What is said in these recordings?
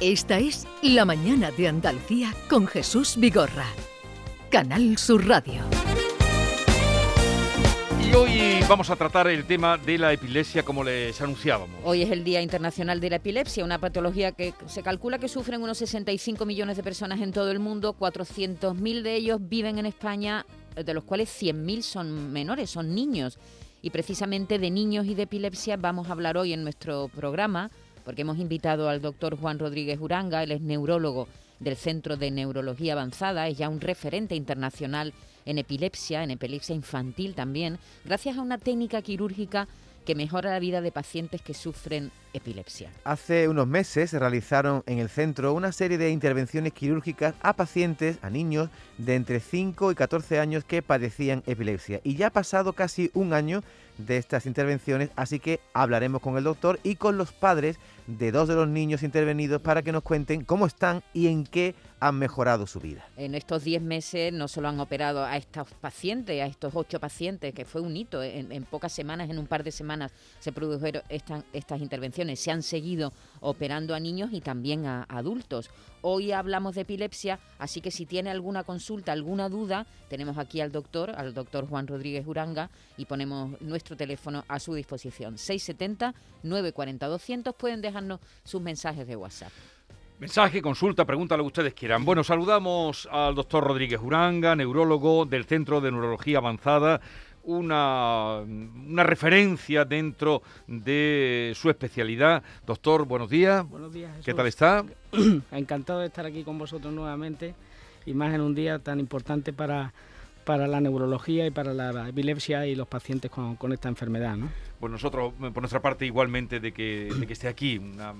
Esta es La Mañana de Andalucía con Jesús Vigorra. Canal Sur Radio. Y hoy vamos a tratar el tema de la epilepsia como les anunciábamos. Hoy es el Día Internacional de la Epilepsia, una patología que se calcula que sufren unos 65 millones de personas en todo el mundo, 400.000 de ellos viven en España, de los cuales 100.000 son menores, son niños. Y precisamente de niños y de epilepsia vamos a hablar hoy en nuestro programa porque hemos invitado al doctor Juan Rodríguez Uranga, él es neurólogo del Centro de Neurología Avanzada, es ya un referente internacional en epilepsia, en epilepsia infantil también, gracias a una técnica quirúrgica que mejora la vida de pacientes que sufren epilepsia. Hace unos meses se realizaron en el centro una serie de intervenciones quirúrgicas a pacientes, a niños de entre 5 y 14 años que padecían epilepsia. Y ya ha pasado casi un año de estas intervenciones, así que hablaremos con el doctor y con los padres de dos de los niños intervenidos para que nos cuenten cómo están y en qué han mejorado su vida. En estos 10 meses no solo han operado a estos pacientes, a estos ocho pacientes, que fue un hito, en, pocas semanas, en un par de semanas se produjeron estas intervenciones, se han seguido operando a niños y también a adultos. Hoy hablamos de epilepsia, así que si tiene alguna consulta, alguna duda, tenemos aquí al doctor, al doctor Juan Rodríguez Uranga, y ponemos nuestro teléfono a su disposición. 670 940 200 pueden dejarnos sus mensajes de WhatsApp. Mensaje, consulta, pregunta, lo que ustedes quieran. Bueno, saludamos al doctor Rodríguez Uranga, neurólogo del Centro de Neurología Avanzada, una, una, referencia dentro de su especialidad. Doctor, buenos días. Buenos días. ¿Qué tal está? Encantado de estar aquí con vosotros nuevamente y más en un día tan importante para, para la neurología y para la epilepsia y los pacientes con, con esta enfermedad. ¿no? Pues nosotros, por nuestra parte, igualmente de que, de que esté aquí. Una,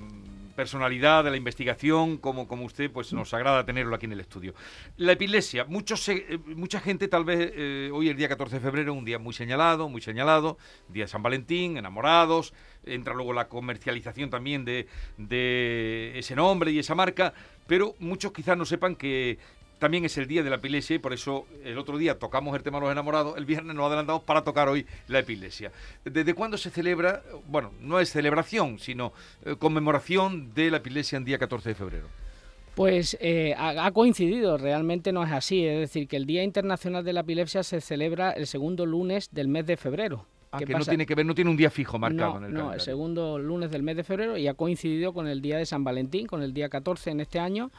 personalidad de la investigación, como, como usted, pues nos agrada tenerlo aquí en el estudio. La epilepsia, muchos, eh, mucha gente tal vez, eh, hoy el día 14 de febrero, un día muy señalado, muy señalado, día de San Valentín, enamorados, entra luego la comercialización también de, de ese nombre y esa marca, pero muchos quizás no sepan que también es el día de la epilepsia y por eso el otro día tocamos el tema de los enamorados, el viernes nos adelantamos para tocar hoy la epilepsia. ¿Desde cuándo se celebra? Bueno, no es celebración, sino eh, conmemoración de la epilepsia en día 14 de febrero. Pues eh, ha, coincidido, realmente no es así, es decir, que el Día Internacional de la Epilepsia se celebra el segundo lunes del mes de febrero. Ah, que no tiene que ver, no tiene un día fijo marcado en el No, el segundo lunes del mes de febrero y ha coincidido con el día de San Valentín, con el día 14 en este año,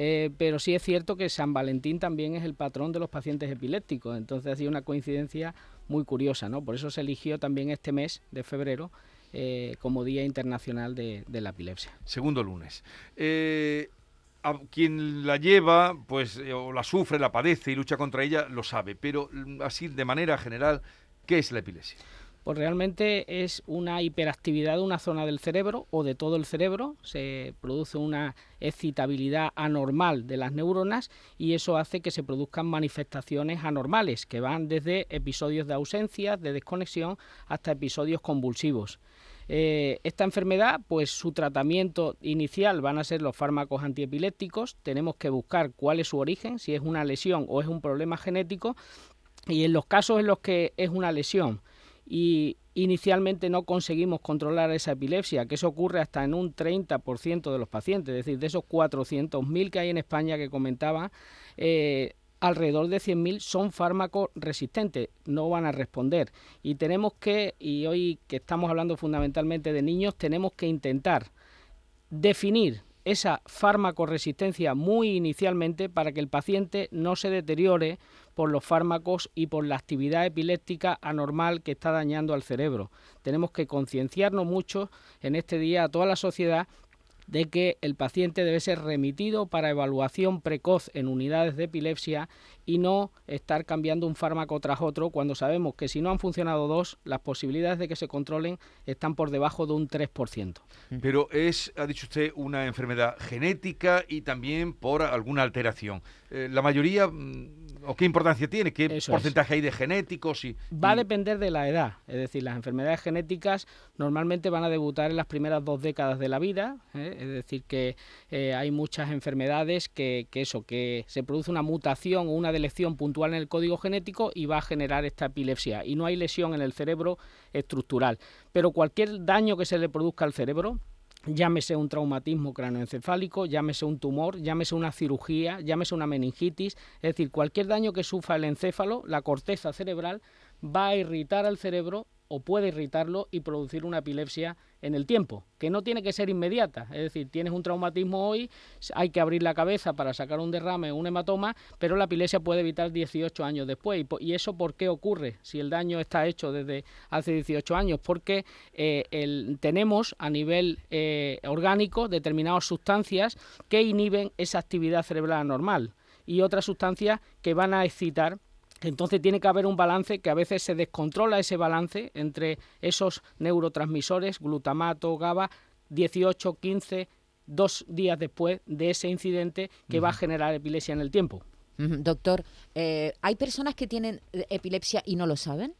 eh, pero sí es cierto que San Valentín también es el patrón de los pacientes epilépticos, entonces ha sido una coincidencia muy curiosa, ¿no? Por eso se eligió también este mes de febrero eh, como Día Internacional de, la Epilepsia. Segundo lunes. Eh, quien la lleva, pues, o la sufre, la padece y lucha contra ella, lo sabe, pero mm, así de manera general, ¿qué es la epilepsia? Pues realmente es una hiperactividad de una zona del cerebro o de todo el cerebro, se produce una excitabilidad anormal de las neuronas y eso hace que se produzcan manifestaciones anormales que van desde episodios de ausencia, de desconexión, hasta episodios convulsivos. Eh, esta enfermedad, pues su tratamiento inicial van a ser los fármacos antiepilépticos. Tenemos que buscar cuál es su origen, si es una lesión o es un problema genético. Y en los casos en los que es una lesión, y inicialmente no conseguimos controlar esa epilepsia, que eso ocurre hasta en un 30% de los pacientes, es decir, de esos 400.000 que hay en España que comentaba, eh, alrededor de 100.000 son fármacos resistentes, no van a responder. Y tenemos que, y hoy que estamos hablando fundamentalmente de niños, tenemos que intentar definir esa farmacoresistencia muy inicialmente para que el paciente no se deteriore por los fármacos y por la actividad epiléptica anormal que está dañando al cerebro. Tenemos que concienciarnos mucho en este día a toda la sociedad de que el paciente debe ser remitido para evaluación precoz en unidades de epilepsia y no estar cambiando un fármaco tras otro cuando sabemos que si no han funcionado dos, las posibilidades de que se controlen están por debajo de un 3%. Pero es, ha dicho usted, una enfermedad genética y también por alguna alteración. Eh, la mayoría mm, ¿O qué importancia tiene? ¿Qué porcentaje hay de genéticos? Y, Va a depender de la edad. Es decir, las enfermedades genéticas normalmente van a debutar en las primeras dos décadas de la vida. ¿eh? Es decir, que eh, hay muchas enfermedades que, que, eso, que se produce una mutación o una delección puntual en el código genético y va a generar esta epilepsia. Y no hay lesión en el cerebro estructural. Pero cualquier daño que se le produzca al cerebro, llámese un traumatismo cranoencefálico, llámese un tumor, llámese una cirugía, llámese una meningitis, es decir, cualquier daño que sufra el encéfalo, la corteza cerebral, va a irritar al cerebro o puede irritarlo y producir una epilepsia en el tiempo, que no tiene que ser inmediata. Es decir, tienes un traumatismo hoy, hay que abrir la cabeza para sacar un derrame o un hematoma, pero la epilepsia puede evitar 18 años después. ¿Y, eso por qué ocurre? Si el daño está hecho desde hace 18 años, porque eh, tenemos a nivel eh, orgánico determinadas sustancias que inhiben esa actividad cerebral normal y otras sustancias que van a excitar entonces tiene que haber un balance que a veces se descontrola ese balance entre esos neurotransmisores, glutamato, GABA, 18, 15, dos días después de ese incidente que va a generar epilepsia en el tiempo. Doctor, eh, ¿hay personas que tienen eh, epilepsia y no lo saben?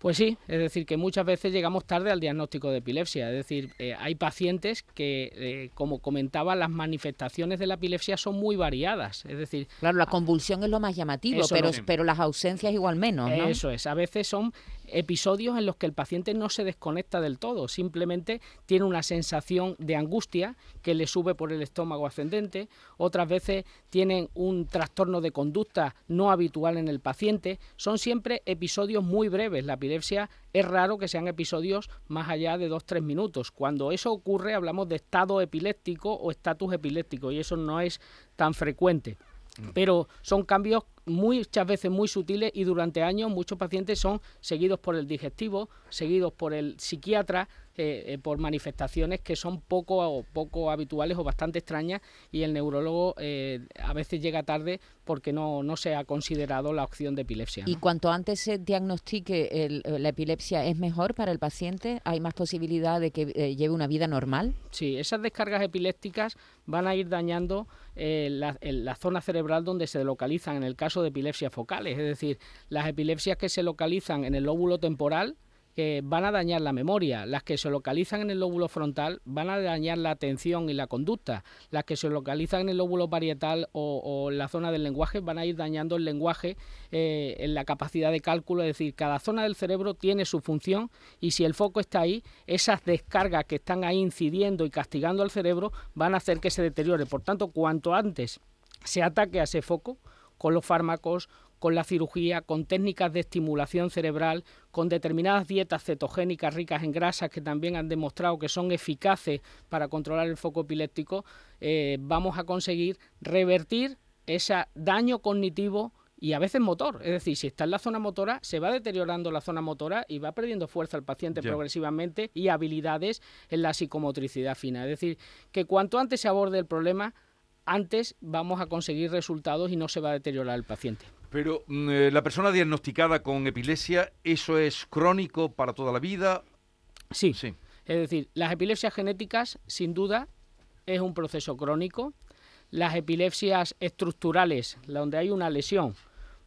Pues sí, es decir, que muchas veces llegamos tarde al diagnóstico de epilepsia. Es decir, eh, hay pacientes que, eh, como comentaba, las manifestaciones de la epilepsia son muy variadas. Es decir, claro, la convulsión es lo más llamativo, pero, pero las ausencias igual menos. ¿no? Eso es. A veces son episodios en los que el paciente no se desconecta del todo, simplemente tiene una sensación de angustia que le sube por el estómago ascendente, otras veces tienen un trastorno de conducta no habitual en el paciente, son siempre episodios muy breves, la epilepsia es raro que sean episodios más allá de 2-3 minutos, cuando eso ocurre hablamos de estado epiléptico o estatus epiléptico y eso no es tan frecuente. Mm. Pero son cambios muchas veces muy sutiles y durante años muchos pacientes son seguidos por el digestivo, seguidos por el psiquiatra, eh, eh, por manifestaciones que son poco, poco habituales o bastante extrañas y el neurólogo eh, a veces llega tarde porque no, no se ha considerado la opción de epilepsia. ¿Y cuanto antes se diagnostique la epilepsia es mejor para el paciente? ¿Hay más posibilidad de que lleve una vida normal? Sí, esas descargas epilépticas van a ir dañando la, la zona cerebral donde se localizan en el caso de epilepsias focales, es decir, las epilepsias que se localizan en el lóbulo temporal, que van a dañar la memoria, las que se localizan en el lóbulo frontal van a dañar la atención y la conducta, las que se localizan en el lóbulo parietal o, en la zona del lenguaje van a ir dañando el lenguaje eh, en la capacidad de cálculo, es decir, cada zona del cerebro tiene su función y si el foco está ahí, esas descargas que están ahí incidiendo y castigando al cerebro van a hacer que se deteriore. Por tanto, cuanto antes se ataque a ese foco, con los fármacos, con la cirugía, con técnicas de estimulación cerebral, con determinadas dietas cetogénicas ricas en grasas que también han demostrado que son eficaces para controlar el foco epiléptico, eh, vamos a conseguir revertir ese daño cognitivo y a veces motor. Es decir, si está en la zona motora, se va deteriorando la zona motora y va perdiendo fuerza el paciente progresivamente y habilidades en la psicomotricidad fina. Es decir, que cuanto antes se aborde el problema, antes vamos a conseguir resultados y no se va a deteriorar el paciente. Pero mm, eh, la persona diagnosticada con epilepsia, ¿eso es crónico para toda la vida? Sí. sí. Es decir, las epilepsias genéticas, sin duda, es un proceso crónico. Las epilepsias estructurales, donde hay una lesión,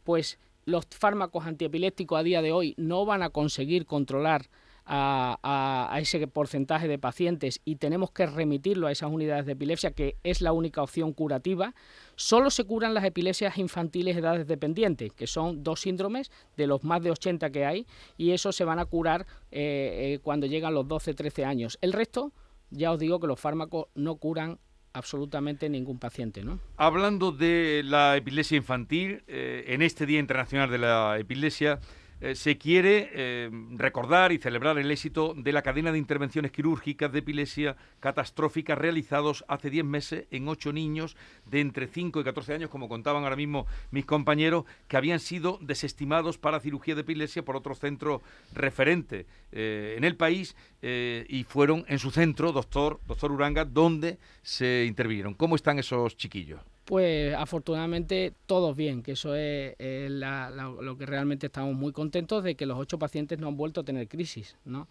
pues los fármacos antiepilépticos a día de hoy no van a conseguir controlar a, ese porcentaje de pacientes y tenemos que remitirlo a esas unidades de epilepsia, que es la única opción curativa, solo se curan las epilepsias infantiles de edades dependientes, que son dos síndromes de los más de 80 que hay, y eso se van a curar eh, eh, cuando llegan los 12-13 años. El resto, ya os digo que los fármacos no curan absolutamente ningún paciente. ¿no? Hablando de la epilepsia infantil, eh, en este Día Internacional de la Epilepsia, eh, se quiere eh, recordar y celebrar el éxito de la cadena de intervenciones quirúrgicas de epilepsia catastróficas realizados hace 10 meses en 8 niños de entre 5 y 14 años, como contaban ahora mismo mis compañeros, que habían sido desestimados para cirugía de epilepsia por otro centro referente eh, en el país y fueron en su centro, doctor, doctor Uranga, donde se intervinieron. ¿Cómo están esos chiquillos? Pues afortunadamente todos bien, que eso es, lo que realmente estamos muy contentos de que los ocho pacientes no han vuelto a tener crisis. ¿no?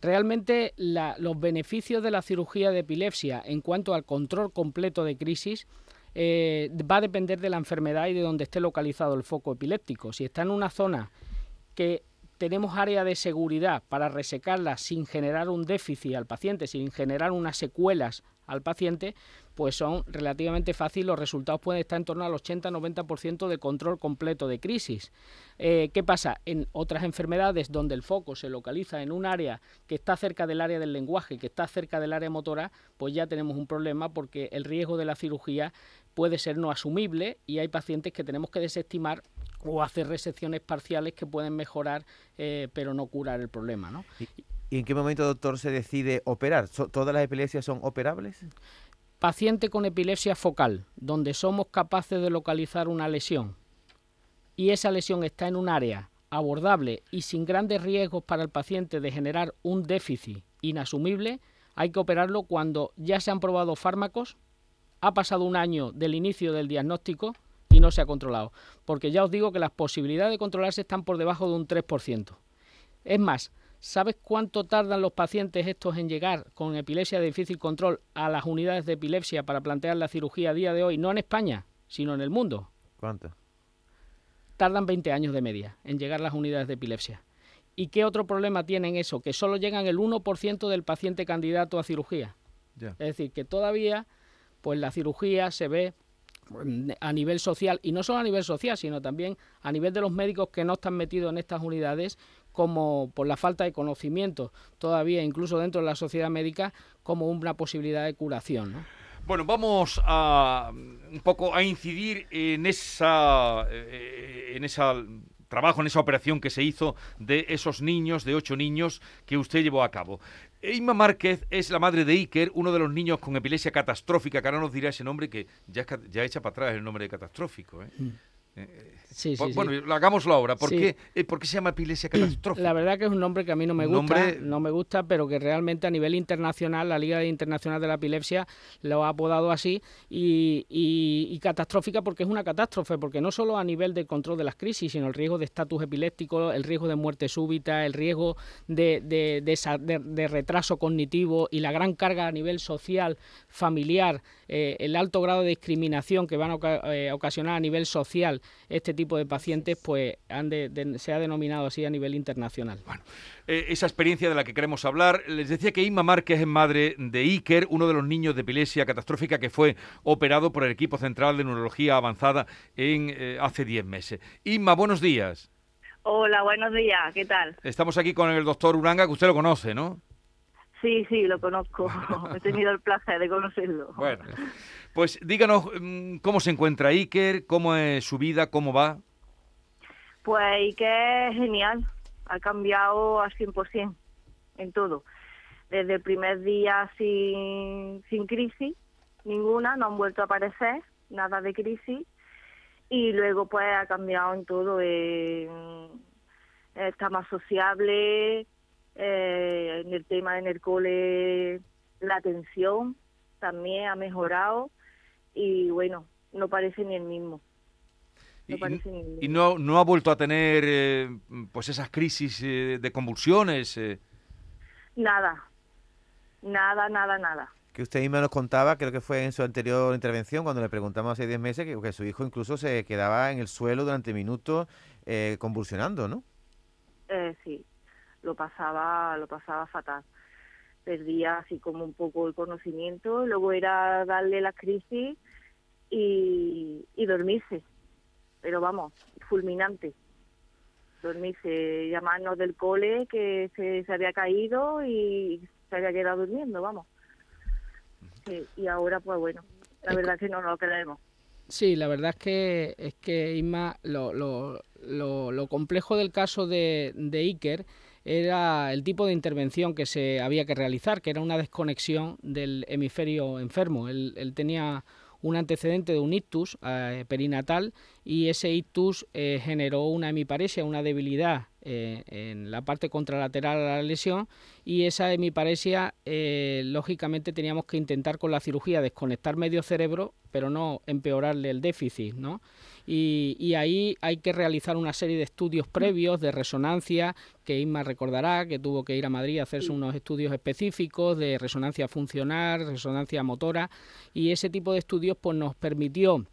Realmente los beneficios de la cirugía de epilepsia en cuanto al control completo de crisis eh, va a depender de la enfermedad y de dónde esté localizado el foco epiléptico. Si está en una zona que tenemos área de seguridad para resecarla sin generar un déficit al paciente, sin generar unas secuelas al paciente, pues son relativamente fáciles, los resultados pueden estar en torno al 80-90% de control completo de crisis. Eh, ¿Qué pasa? En otras enfermedades donde el foco se localiza en un área que está cerca del área del lenguaje, que está cerca del área motora, pues ya tenemos un problema porque el riesgo de la cirugía puede ser no asumible y hay pacientes que tenemos que desestimar o hacer resecciones parciales que pueden mejorar eh, pero no curar el problema. ¿no? ¿Y en qué momento, doctor, se decide operar? ¿Todas las epilepsias son operables? Paciente con epilepsia focal, donde somos capaces de localizar una lesión y esa lesión está en un área abordable y sin grandes riesgos para el paciente de generar un déficit inasumible, hay que operarlo cuando ya se han probado fármacos, ha pasado un año del inicio del diagnóstico y no se ha controlado. Porque ya os digo que las posibilidades de controlarse están por debajo de un 3%. Es más, ¿Sabes cuánto tardan los pacientes estos en llegar con epilepsia de difícil control a las unidades de epilepsia para plantear la cirugía a día de hoy? No en España, sino en el mundo. ¿Cuánto? Tardan 20 años de media en llegar a las unidades de epilepsia. ¿Y qué otro problema tienen eso? Que solo llegan el 1% del paciente candidato a cirugía. Es decir, que todavía pues la cirugía se ve a nivel social, y no solo a nivel social, sino también a nivel de los médicos que no están metidos en estas unidades, como por la falta de conocimiento todavía, incluso dentro de la sociedad médica, como una posibilidad de curación. Bueno, vamos a un poco a incidir en esa, eh, en esa trabajo, en esa operación que se hizo de esos niños, de ocho niños que usted llevó a cabo. Inma Márquez es la madre de Iker, uno de los niños con epilepsia catastrófica, que ahora nos dirá ese nombre que ya, ya echa para atrás el nombre de catastrófico. ¿eh? Mm. Eh, sí, sí, bueno, hagámoslo ahora. ¿Por, qué, eh, ¿Por, qué, se llama epilepsia catastrófica? La verdad que es un nombre que a mí no me gusta, no me gusta, pero que realmente a nivel internacional, la Liga Internacional de la Epilepsia lo ha apodado así y, catastrófica porque es una catástrofe, porque no solo a nivel del control de las crisis, sino el riesgo de estatus epiléptico, el riesgo de muerte súbita, el riesgo de, de, retraso cognitivo y la gran carga a nivel social, familiar, eh, el alto grado de discriminación que van a ocasionar a nivel social este tipo de pacientes pues han se ha denominado así a nivel internacional. Bueno, eh, esa experiencia de la que queremos hablar, les decía que Inma Márquez es madre de Iker, uno de los niños de epilepsia catastrófica que fue operado por el equipo central de neurología avanzada en eh, hace 10 meses. Inma, buenos días. Hola, buenos días, ¿qué tal? Estamos aquí con el doctor Uranga, que usted lo conoce, ¿no? Sí, sí, lo conozco. He tenido el placer de conocerlo. Bueno, pues díganos mm, cómo se encuentra Iker, cómo es su vida, cómo va. Pues Iker es genial, ha cambiado al 100% en todo. Desde el primer día sin, sin crisis, ninguna, no han vuelto a aparecer, nada de crisis. Y luego pues ha cambiado en todo, está más sociable, eh, en el tema en el cole la atención también ha mejorado y bueno, no parece ni el mismo. y, no, no ha vuelto a tener eh, pues esas crisis eh, de convulsiones. Nada, nada, nada, nada. Que usted misma nos contaba, creo que fue en su anterior intervención, cuando le preguntamos hace 10 meses, que, que, su hijo incluso se quedaba en el suelo durante minutos convulsionando, ¿no? sí, lo pasaba, lo pasaba fatal. Perdía así como un poco el conocimiento, luego era darle la crisis y, y dormirse. Pero vamos, fulminante. Dormirse, llamarnos del cole que se, se había caído y se había quedado durmiendo, vamos. y ahora, pues bueno, la verdad es que no nos lo creemos. Sí, la verdad es que, es que Isma, lo, lo, lo, lo complejo del caso de, de Iker era el tipo de intervención que se había que realizar, que era una desconexión del hemisferio enfermo. Él, tenía un antecedente de un ictus eh, perinatal y ese ictus eh, generó una hemiparesia, una debilidad eh, en la parte contralateral de la lesión y esa hemiparesia lógicamente teníamos que intentar con la cirugía desconectar medio cerebro pero no empeorarle el déficit, ¿no? Y, ahí hay que realizar una serie de estudios previos de resonancia que Inma recordará que tuvo que ir a Madrid a hacerse unos estudios específicos de resonancia funcional, resonancia motora y ese tipo de estudios pues nos permitió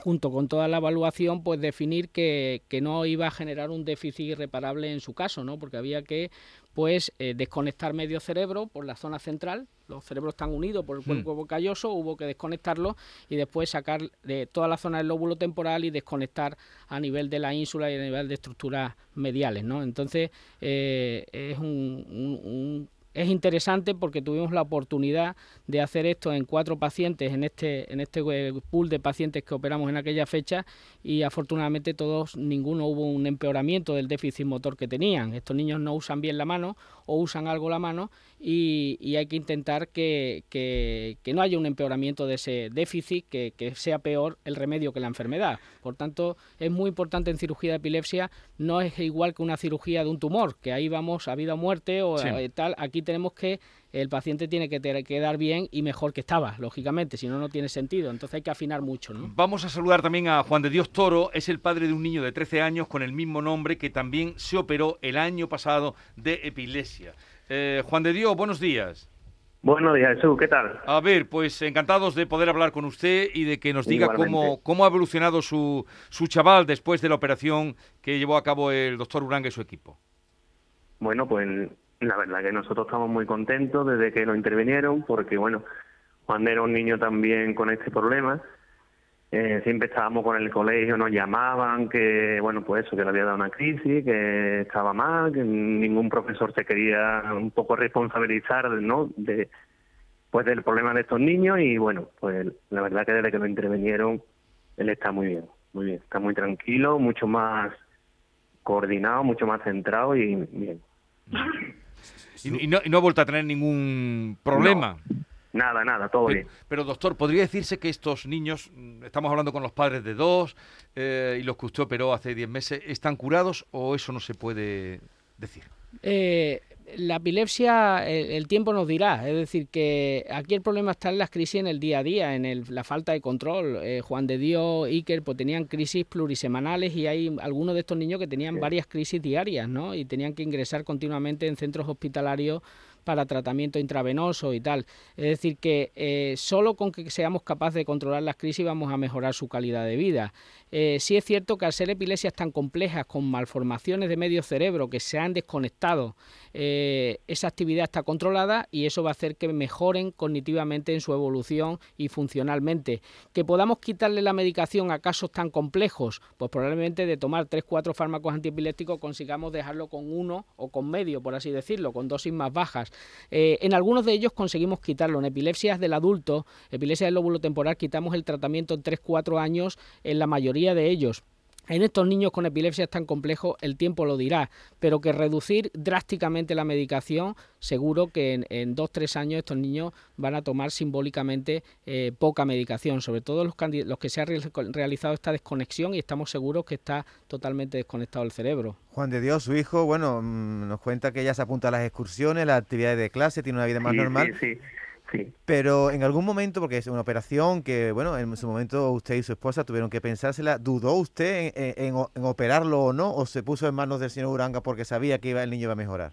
junto con toda la evaluación, pues definir que, que, no iba a generar un déficit irreparable en su caso, ¿no? Porque había que pues eh, desconectar medio cerebro por la zona central, los cerebros están unidos por el hmm. cuerpo calloso, hubo que desconectarlo y después sacar de toda la zona del lóbulo temporal y desconectar a nivel de la ínsula y a nivel de estructuras mediales, ¿no? Entonces eh, es un es interesante porque tuvimos la oportunidad de hacer esto en cuatro pacientes en este en este eh, pool de pacientes que operamos en aquella fecha y afortunadamente todos ninguno hubo un empeoramiento del déficit motor que tenían. Estos niños no usan bien la mano o usan algo la mano y, hay que intentar que, que, no haya un empeoramiento de ese déficit, que, que, sea peor el remedio que la enfermedad. Por tanto, es muy importante en cirugía de epilepsia, no es igual que una cirugía de un tumor, que ahí vamos a vida o muerte o eh, tal. Aquí tenemos que el paciente tiene que quedar bien y mejor que estaba, lógicamente, si no, no tiene sentido. Entonces hay que afinar mucho. ¿no? Vamos a saludar también a Juan de Dios Toro, es el padre de un niño de 13 años con el mismo nombre que también se operó el año pasado de epilepsia. Eh, Juan de Dios, buenos días. Buenos días, Jesús, ¿qué tal? A ver, pues encantados de poder hablar con usted y de que nos diga cómo, cómo ha evolucionado su, su chaval después de la operación que llevó a cabo el doctor Uranga y su equipo. Bueno, pues la verdad que nosotros estamos muy contentos desde que nos intervinieron, porque bueno, Juan era un niño también con este problema. Eh, siempre estábamos con el colegio, nos llamaban que, bueno, pues eso, que le había dado una crisis, que estaba mal, que ningún profesor se quería un poco responsabilizar, ¿no? De, pues del problema de estos niños y bueno, pues la verdad que desde que lo intervinieron, él está muy bien, muy bien, está muy tranquilo, mucho más coordinado, mucho más centrado y bien. Y, no, ha vuelto a tener ningún problema. Nada, nada, todo pero, bien. Pero doctor, ¿podría decirse que estos niños, mm, estamos hablando con los padres de dos eh, y los que usted operó hace 10 meses, ¿están curados o eso no se puede decir? Eh, la epilepsia, el, tiempo nos dirá. Es decir, que aquí el problema está en las crisis en el día a día, en la falta de control. Eh, Juan de Dios, Iker, pues tenían crisis plurisemanales y hay algunos de estos niños que tenían varias crisis diarias, ¿no? Y tenían que ingresar continuamente en centros hospitalarios para tratamiento intravenoso y tal. Es decir, que eh, solo con que seamos capaces de controlar las crisis vamos a mejorar su calidad de vida. Eh, sí es cierto que al ser epilesias tan complejas, con malformaciones de medio cerebro que se han desconectado, eh, esa actividad está controlada y eso va a hacer que mejoren cognitivamente en su evolución y funcionalmente. Que podamos quitarle la medicación a casos tan complejos, pues probablemente de tomar 3-4 fármacos antiepilépticos consigamos dejarlo con uno o con medio, por así decirlo, con dosis más bajas. Eh, en algunos de ellos conseguimos quitarlo. En epilepsias del adulto, epilepsia del lóbulo temporal, quitamos el tratamiento en 3-4 años en la mayoría de ellos. En estos niños con epilepsia tan complejo, el tiempo lo dirá, pero que reducir drásticamente la medicación, seguro que en, en dos, tres años estos niños van a tomar simbólicamente eh, poca medicación, sobre todo los, los que se ha realizado esta desconexión y estamos seguros que está totalmente desconectado el cerebro. Juan de Dios, su hijo, bueno, mm, nos cuenta que ya se apunta a las excursiones, las actividades de clase, tiene una vida más normal. Sí, sí. Pero en algún momento, porque es una operación que, bueno, en su momento usted y su esposa tuvieron que pensársela, ¿dudó usted en, operarlo o no? ¿O se puso en manos del señor Uranga porque sabía que iba, el niño iba a mejorar?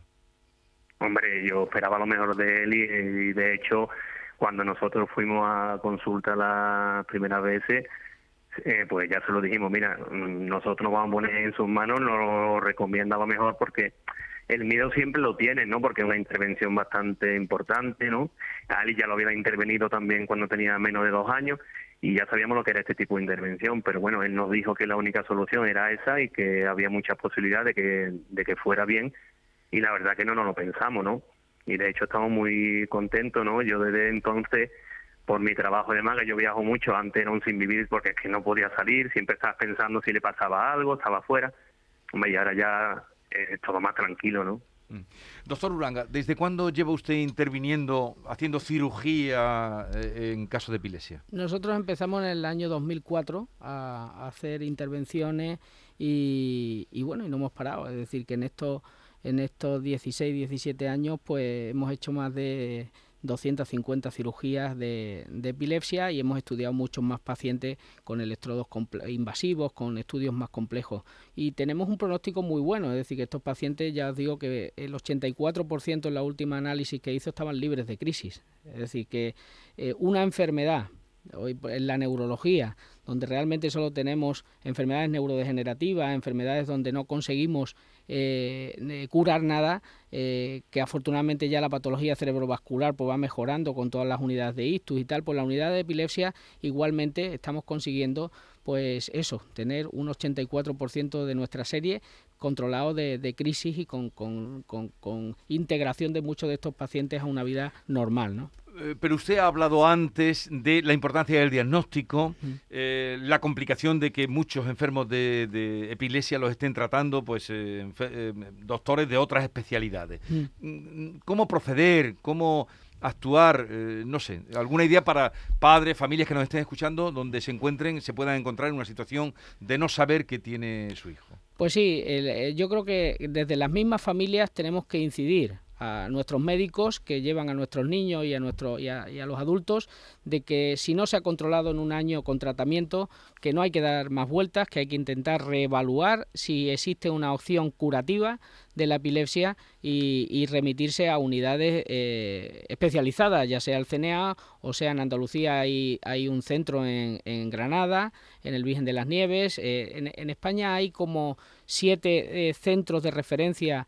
Hombre, yo esperaba lo mejor de él y, de hecho, cuando nosotros fuimos a consulta la primera vez, eh, pues ya se lo dijimos, mira, nosotros nos vamos a poner en sus manos, nos lo recomienda mejor porque el miedo siempre lo tiene, ¿no? Porque es una intervención bastante importante, ¿no? Ali ya lo había intervenido también cuando tenía menos de dos años y ya sabíamos lo que era este tipo de intervención, pero bueno, él nos dijo que la única solución era esa y que había muchas posibilidades de que, de que fuera bien y la verdad que no nos lo pensamos, ¿no? Y de hecho estamos muy contentos, ¿no? Yo desde entonces, por mi trabajo de maga, yo viajo mucho, antes era un sin vivir porque es que no podía salir, siempre estaba pensando si le pasaba algo, estaba afuera, y ahora ya es todo más tranquilo, ¿no? Mm. Doctor Uranga, ¿desde cuándo lleva usted interviniendo, haciendo cirugía eh, en caso de epilepsia? Nosotros empezamos en el año 2004 a, hacer intervenciones y, y, bueno, y no hemos parado. Es decir, que en estos, en estos 16, 17 años pues hemos hecho más de 250 cirugías de, epilepsia y hemos estudiado muchos más pacientes con electrodos invasivos, con estudios más complejos. Y tenemos un pronóstico muy bueno, es decir, que estos pacientes, ya os digo que el 84% en la última análisis que hizo estaban libres de crisis. Es decir, que eh, una enfermedad hoy en la neurología, donde realmente solo tenemos enfermedades neurodegenerativas, enfermedades donde no conseguimos eh, curar nada, eh, que afortunadamente ya la patología cerebrovascular pues, va mejorando con todas las unidades de ictus y tal, pues la unidad de epilepsia igualmente estamos consiguiendo pues eso, tener un 84% de nuestra serie controlado de, crisis y con, con, con, integración de muchos de estos pacientes a una vida normal, ¿no? Eh, pero usted ha hablado antes de la importancia del diagnóstico, eh, la complicación de que muchos enfermos de, epilepsia los estén tratando, pues eh, doctores de otras especialidades. Mm, ¿Cómo proceder? ¿Cómo actuar? no sé, alguna idea para padres, familias que nos estén escuchando, donde se encuentren, se puedan encontrar en una situación de no saber qué tiene su hijo. Pues sí, yo creo que desde las mismas familias tenemos que incidir a nuestros médicos que llevan a nuestros niños y a, nuestro, y a, los adultos de que si no se ha controlado en un año con tratamiento, que no hay que dar más vueltas, que hay que intentar reevaluar si existe una opción curativa de la epilepsia y, remitirse a unidades eh, especializadas, ya sea el CNA o sea en Andalucía hay, un centro en, Granada, en el Virgen de las Nieves. Eh, en, España hay como siete eh, centros de referencia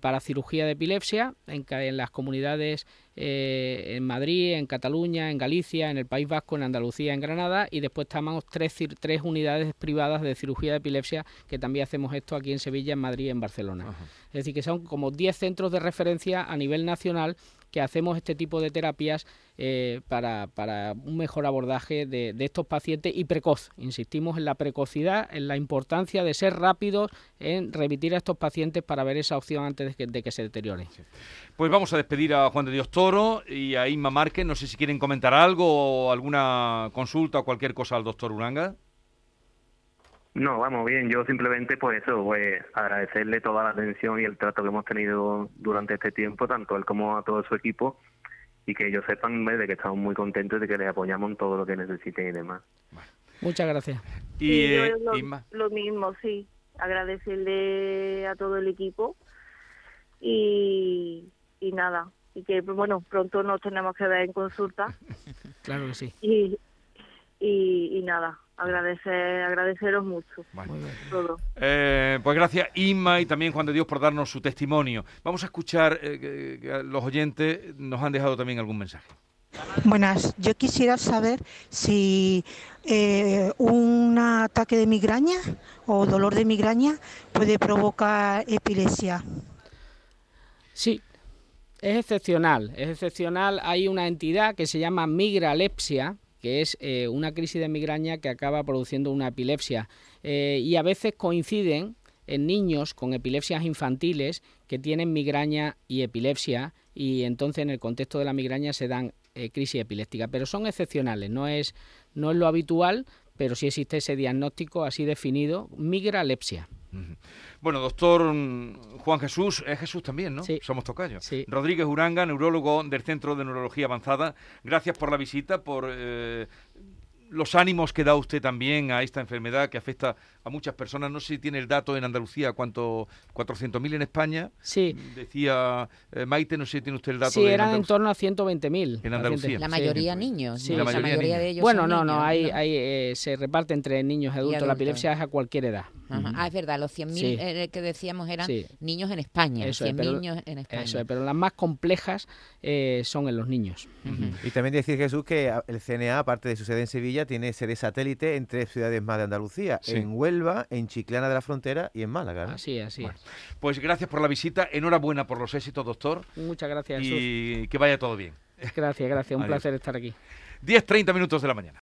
para cirugía de epilepsia en las comunidades eh, en Madrid, en Cataluña, en Galicia, en el País Vasco, en Andalucía, en Granada y después estamos tres, tres unidades privadas de cirugía de epilepsia que también hacemos esto aquí en Sevilla, en Madrid y en Barcelona. Es decir, que son como 10 centros de referencia a nivel nacional que hacemos este tipo de terapias eh, para, para, un mejor abordaje de, estos pacientes y precoz. Insistimos en la precocidad, en la importancia de ser rápidos en remitir a estos pacientes para ver esa opción antes de que, se deterioren. Pues vamos a despedir a Juan de Dios Toro y a Inma Márquez. No sé si quieren comentar algo o alguna consulta o cualquier cosa al doctor Uranga. No, vamos bien. Yo simplemente, pues eso, pues agradecerle toda la atención y el trato que hemos tenido durante este tiempo, tanto él como a todo su equipo, y que ellos sepan de que estamos muy contentos de que les apoyamos en todo lo que necesiten y demás. Muchas gracias. Y eh, lo, mismo, sí. Agradecerle a todo el equipo y, y nada. Y que, bueno, pronto nos tenemos que ver en consulta. claro que sí. Y, y, y nada, agradecer, agradeceros mucho. Eh, pues gracias Inma y también Juan de Dios por darnos su testimonio. Vamos a escuchar, eh, los oyentes nos han dejado también algún mensaje. Buenas, yo quisiera saber si eh, un ataque de migraña o dolor de migraña puede provocar epilepsia. Sí, es excepcional, es excepcional. Hay una entidad que se llama migralepsia, que es eh, una crisis de migraña que acaba produciendo una epilepsia. Eh, y a veces coinciden en niños con epilepsias infantiles que tienen migraña y epilepsia y entonces en el contexto de la migraña se dan eh, crisis epilépticas, pero son excepcionales, no es, no es lo habitual, pero sí existe ese diagnóstico así definido, migralepsia. Bueno, doctor mm, Juan Jesús, es Jesús también, ¿no? Sí. Somos tocayos. Sí. Rodríguez Uranga, neurólogo del Centro de Neurología Avanzada. Gracias por la visita, por eh, los ánimos que da usted también a esta enfermedad que afecta a muchas personas. No sé si tiene el dato en Andalucía, cuánto, 400.000 en España. Sí. Decía eh, Maite, no sé si tiene usted el dato. Sí, eran en torno a 120.000. En Andalucía. La mayoría niños. Sí, la mayoría, de ellos Bueno, no, no, hay, hay eh, se reparte entre niños y adultos. La epilepsia es a cualquier edad. Ah, es verdad, los 100.000 eh, que decíamos eran niños en España. Eso 100 niños en España. Eso es, pero las más complejas son en los niños. Y también decir, Jesús, que el CNA, aparte de su sede en Sevilla, tiene sede satélite en tres ciudades más de Andalucía. En Huelva, en Chiclana de la Frontera y en Málaga. Así, así Pues gracias por la visita, enhorabuena por los éxitos, doctor. Muchas gracias. Y que vaya todo bien. Gracias, gracias, un placer estar aquí. 10, 30 minutos de la mañana.